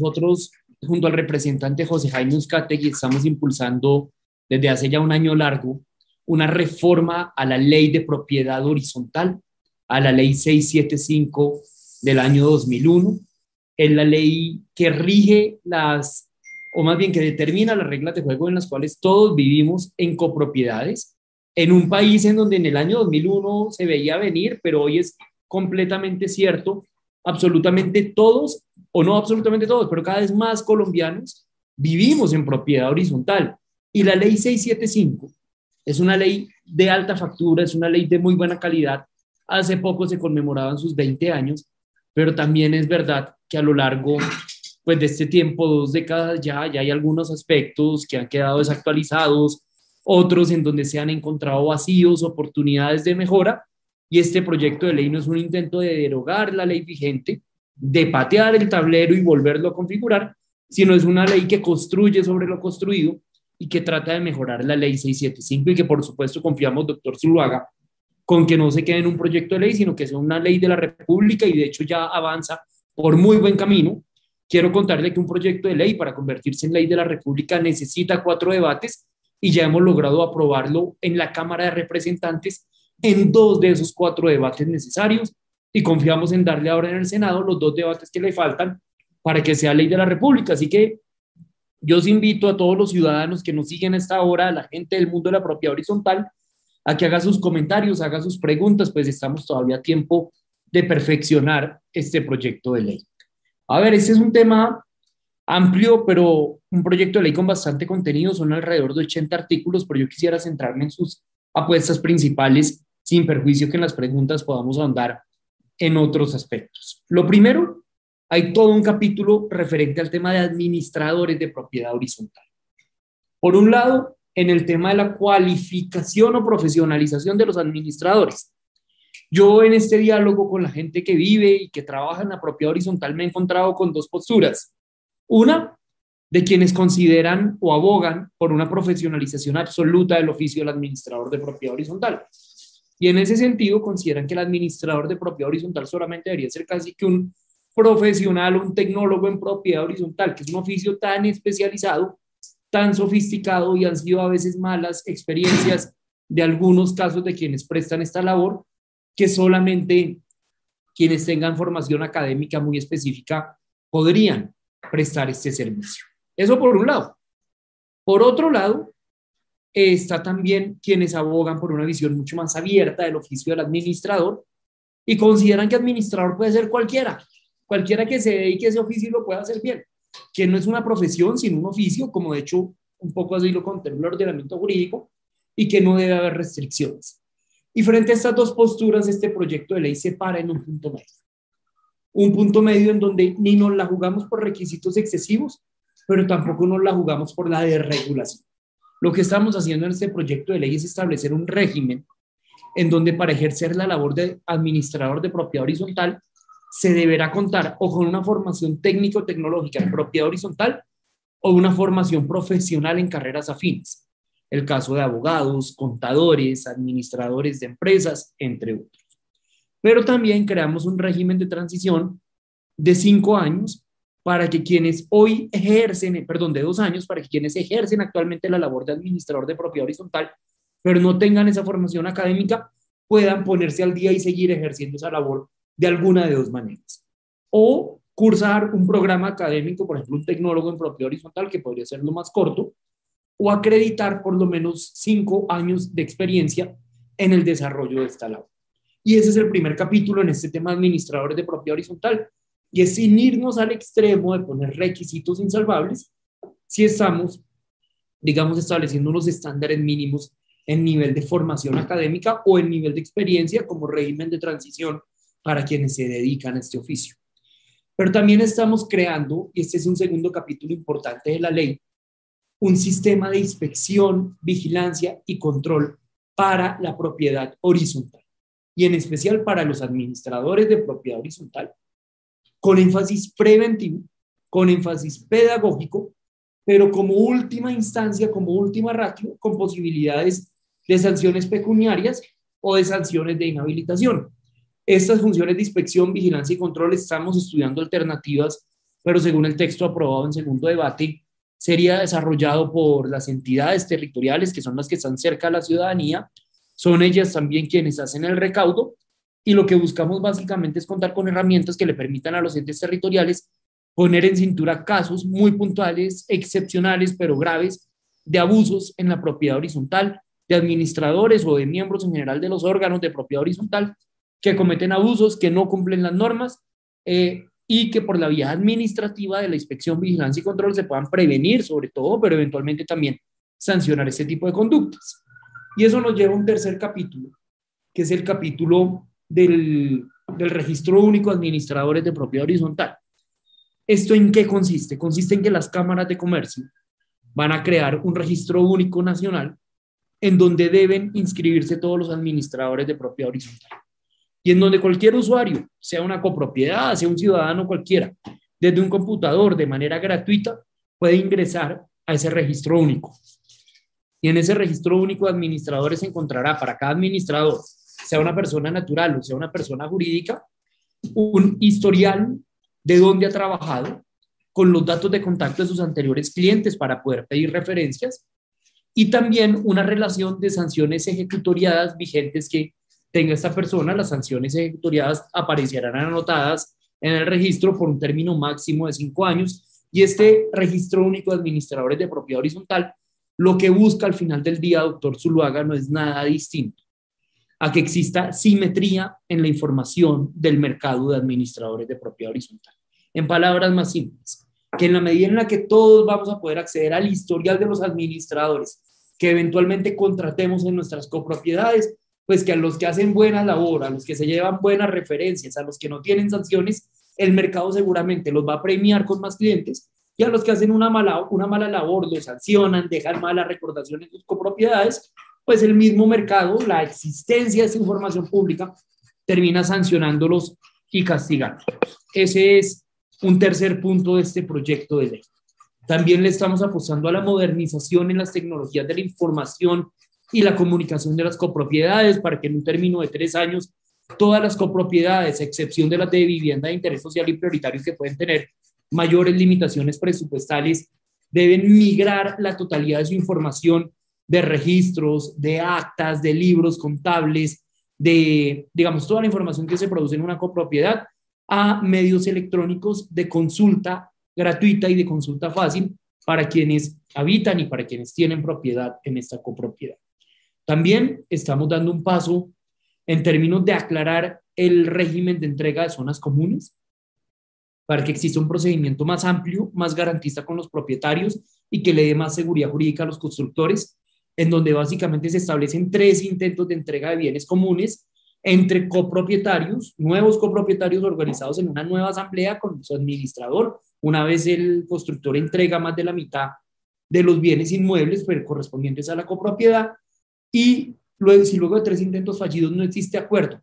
nosotros, junto al representante José Jaime Uzcategui, estamos impulsando desde hace ya un año largo una reforma a la ley de propiedad horizontal, a la ley 675 del año 2001. Es la ley que rige las, o más bien que determina las reglas de juego en las cuales todos vivimos en copropiedades, en un país en donde en el año 2001 se veía venir, pero hoy es completamente cierto, absolutamente todos, o no absolutamente todos, pero cada vez más colombianos vivimos en propiedad horizontal. Y la ley 675 es una ley de alta factura, es una ley de muy buena calidad. Hace poco se conmemoraban sus 20 años, pero también es verdad que a lo largo pues, de este tiempo, dos décadas ya, ya hay algunos aspectos que han quedado desactualizados, otros en donde se han encontrado vacíos, oportunidades de mejora, y este proyecto de ley no es un intento de derogar la ley vigente, de patear el tablero y volverlo a configurar, sino es una ley que construye sobre lo construido y que trata de mejorar la ley 675 y que por supuesto confiamos, doctor Zuluaga, con que no se quede en un proyecto de ley, sino que sea una ley de la República y de hecho ya avanza por muy buen camino. Quiero contarle que un proyecto de ley para convertirse en ley de la República necesita cuatro debates y ya hemos logrado aprobarlo en la Cámara de Representantes en dos de esos cuatro debates necesarios y confiamos en darle ahora en el Senado los dos debates que le faltan para que sea ley de la República. Así que yo os invito a todos los ciudadanos que nos siguen a esta hora, a la gente del mundo de la propiedad horizontal, a que haga sus comentarios, haga sus preguntas, pues estamos todavía a tiempo de perfeccionar este proyecto de ley. A ver, este es un tema amplio, pero un proyecto de ley con bastante contenido, son alrededor de 80 artículos, pero yo quisiera centrarme en sus apuestas principales sin perjuicio que en las preguntas podamos ahondar en otros aspectos. Lo primero, hay todo un capítulo referente al tema de administradores de propiedad horizontal. Por un lado, en el tema de la cualificación o profesionalización de los administradores. Yo en este diálogo con la gente que vive y que trabaja en la propiedad horizontal me he encontrado con dos posturas. Una, de quienes consideran o abogan por una profesionalización absoluta del oficio del administrador de propiedad horizontal. Y en ese sentido consideran que el administrador de propiedad horizontal solamente debería ser casi que un profesional un tecnólogo en propiedad horizontal, que es un oficio tan especializado, tan sofisticado y han sido a veces malas experiencias de algunos casos de quienes prestan esta labor, que solamente quienes tengan formación académica muy específica podrían prestar este servicio. Eso por un lado. Por otro lado, está también quienes abogan por una visión mucho más abierta del oficio del administrador y consideran que administrador puede ser cualquiera, cualquiera que se dedique a ese oficio lo puede hacer bien, que no es una profesión, sino un oficio, como de hecho un poco así lo contempla el ordenamiento jurídico, y que no debe haber restricciones. Y frente a estas dos posturas, este proyecto de ley se para en un punto medio. Un punto medio en donde ni nos la jugamos por requisitos excesivos, pero tampoco nos la jugamos por la desregulación. Lo que estamos haciendo en este proyecto de ley es establecer un régimen en donde para ejercer la labor de administrador de propiedad horizontal se deberá contar o con una formación técnico-tecnológica en propiedad horizontal o una formación profesional en carreras afines. El caso de abogados, contadores, administradores de empresas, entre otros. Pero también creamos un régimen de transición de cinco años para que quienes hoy ejercen, perdón, de dos años, para que quienes ejercen actualmente la labor de administrador de propiedad horizontal, pero no tengan esa formación académica, puedan ponerse al día y seguir ejerciendo esa labor de alguna de dos maneras. O cursar un programa académico, por ejemplo, un tecnólogo en propiedad horizontal, que podría ser lo más corto, o acreditar por lo menos cinco años de experiencia en el desarrollo de esta labor. Y ese es el primer capítulo en este tema de administradores de propiedad horizontal, y es sin irnos al extremo de poner requisitos insalvables, si estamos, digamos, estableciendo unos estándares mínimos en nivel de formación académica o en nivel de experiencia como régimen de transición para quienes se dedican a este oficio. Pero también estamos creando, y este es un segundo capítulo importante de la ley, un sistema de inspección, vigilancia y control para la propiedad horizontal, y en especial para los administradores de propiedad horizontal, con énfasis preventivo, con énfasis pedagógico, pero como última instancia, como última ratio, con posibilidades de sanciones pecuniarias o de sanciones de inhabilitación. Estas funciones de inspección, vigilancia y control estamos estudiando alternativas pero según el texto aprobado en segundo debate, sería desarrollado por las entidades territoriales, que son las que están cerca a la ciudadanía, son ellas también quienes hacen el recaudo, y lo que buscamos básicamente es contar con herramientas que le permitan a los entes territoriales poner en cintura casos muy puntuales, excepcionales, pero graves, de abusos en la propiedad horizontal, de administradores o de miembros en general de los órganos de propiedad horizontal que cometen abusos, que no cumplen las normas eh, y que por la vía administrativa de la inspección, vigilancia y control se puedan prevenir sobre todo, pero eventualmente también sancionar ese tipo de conductas. Y eso nos lleva a un tercer capítulo, que es el capítulo del, registro único administradores de propiedad horizontal. ¿Esto en qué consiste? Consiste en que las cámaras de comercio van a crear un registro único nacional en donde deben inscribirse todos los administradores de propiedad horizontal y en donde cualquier usuario, sea una copropiedad, sea un ciudadano cualquiera, desde un computador de manera gratuita, puede ingresar a ese registro único. Y en ese registro único de administradores se encontrará para cada administrador, sea una persona natural o sea una persona jurídica, un historial de dónde ha trabajado, con los datos de contacto de sus anteriores clientes para poder pedir referencias y también una relación de sanciones ejecutoriadas vigentes que tenga esta persona, las sanciones ejecutoriadas aparecerán anotadas en el registro por un término máximo de cinco años y este registro único de administradores de propiedad horizontal lo que busca al final del día, doctor Zuluaga, no es nada distinto a que exista simetría en la información del mercado de administradores de propiedad horizontal. En palabras más simples, que en la medida en la que todos vamos a poder acceder al historial de los administradores que eventualmente contratemos en nuestras copropiedades, pues que a los que hacen buena labor, a los que se llevan buenas referencias, a los que no tienen sanciones, el mercado seguramente los va a premiar con más clientes y a los que hacen una mala, una mala labor, los sancionan, dejan malas recordaciones en sus copropiedades, pues el mismo mercado, la existencia de esa información pública, termina sancionándolos y castigándolos. Ese es un tercer punto de este proyecto de ley. También le estamos apostando a la modernización en las tecnologías de la información y la comunicación de las copropiedades para que en un término de tres años todas las copropiedades, a excepción de las de vivienda de interés social y prioritarios que pueden tener mayores limitaciones presupuestales, deben migrar la totalidad de su información de registros, de actas, de libros contables, de, digamos, toda la información que se produce en una copropiedad a medios electrónicos de consulta gratuita y de consulta fácil para quienes habitan y para quienes tienen propiedad en esta copropiedad. También estamos dando un paso en términos de aclarar el régimen de entrega de zonas comunes para que exista un procedimiento más amplio, más garantista con los propietarios y que le dé más seguridad jurídica a los constructores, en donde básicamente se establecen tres intentos de entrega de bienes comunes entre copropietarios, nuevos copropietarios organizados en una nueva asamblea con su administrador. Una vez el constructor entrega más de la mitad de los bienes inmuebles correspondientes a la copropiedad, y luego, si luego de tres intentos fallidos no existe acuerdo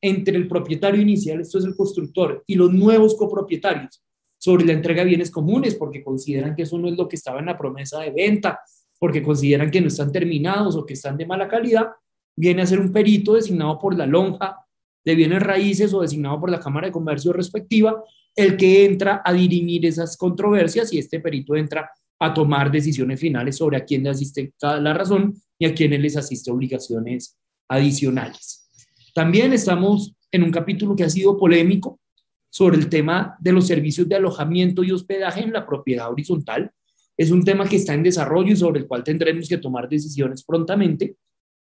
entre el propietario inicial, esto es el constructor, y los nuevos copropietarios sobre la entrega de bienes comunes, porque consideran que eso no es lo que estaba en la promesa de venta, porque consideran que no están terminados o que están de mala calidad, viene a ser un perito designado por la lonja de bienes raíces o designado por la Cámara de Comercio respectiva, el que entra a dirimir esas controversias y este perito entra a tomar decisiones finales sobre a quién le asiste la razón y a quienes les asiste obligaciones adicionales. También estamos en un capítulo que ha sido polémico sobre el tema de los servicios de alojamiento y hospedaje en la propiedad horizontal. Es un tema que está en desarrollo y sobre el cual tendremos que tomar decisiones prontamente,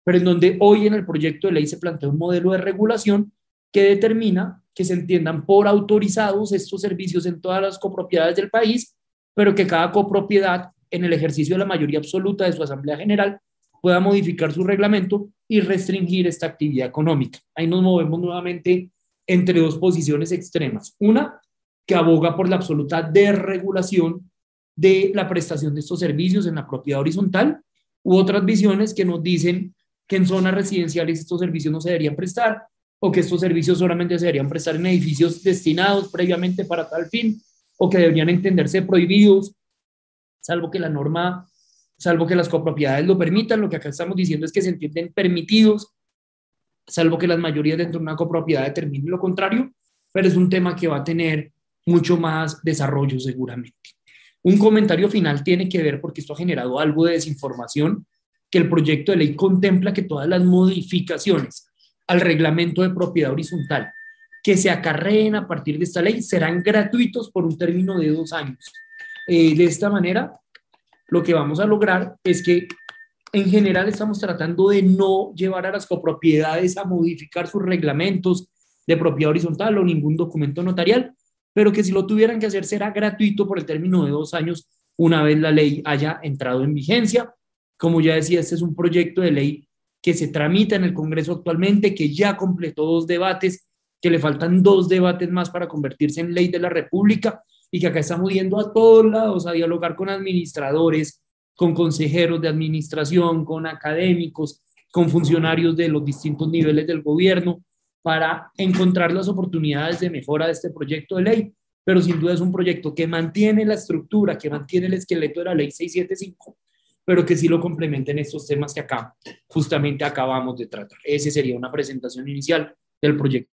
pero en donde hoy en el proyecto de ley se plantea un modelo de regulación que determina que se entiendan por autorizados estos servicios en todas las copropiedades del país pero que cada copropiedad, en el ejercicio de la mayoría absoluta de su Asamblea General, pueda modificar su reglamento y restringir esta actividad económica. Ahí nos movemos nuevamente entre dos posiciones extremas. Una, que aboga por la absoluta desregulación de la prestación de estos servicios en la propiedad horizontal, u otras visiones que nos dicen que en zonas residenciales estos servicios no se deberían prestar o que estos servicios solamente se deberían prestar en edificios destinados previamente para tal fin o que deberían entenderse prohibidos, salvo que la norma, salvo que las copropiedades lo permitan. Lo que acá estamos diciendo es que se entienden permitidos, salvo que las mayorías dentro de una copropiedad determinen lo contrario, pero es un tema que va a tener mucho más desarrollo seguramente. Un comentario final tiene que ver, porque esto ha generado algo de desinformación, que el proyecto de ley contempla que todas las modificaciones al reglamento de propiedad horizontal que se acarreen a partir de esta ley serán gratuitos por un término de dos años. Eh, de esta manera, lo que vamos a lograr es que en general estamos tratando de no llevar a las copropiedades a modificar sus reglamentos de propiedad horizontal o ningún documento notarial, pero que si lo tuvieran que hacer será gratuito por el término de dos años una vez la ley haya entrado en vigencia. Como ya decía, este es un proyecto de ley que se tramita en el Congreso actualmente, que ya completó dos debates, que le faltan dos debates más para convertirse en ley de la República y que acá estamos yendo a todos lados a dialogar con administradores, con consejeros de administración, con académicos, con funcionarios de los distintos niveles del gobierno para encontrar las oportunidades de mejora de este proyecto de ley, pero sin duda es un proyecto que mantiene la estructura, que mantiene el esqueleto de la ley 675, pero que sí lo complementa en estos temas que acá justamente acabamos de tratar. Ese sería una presentación inicial del proyecto.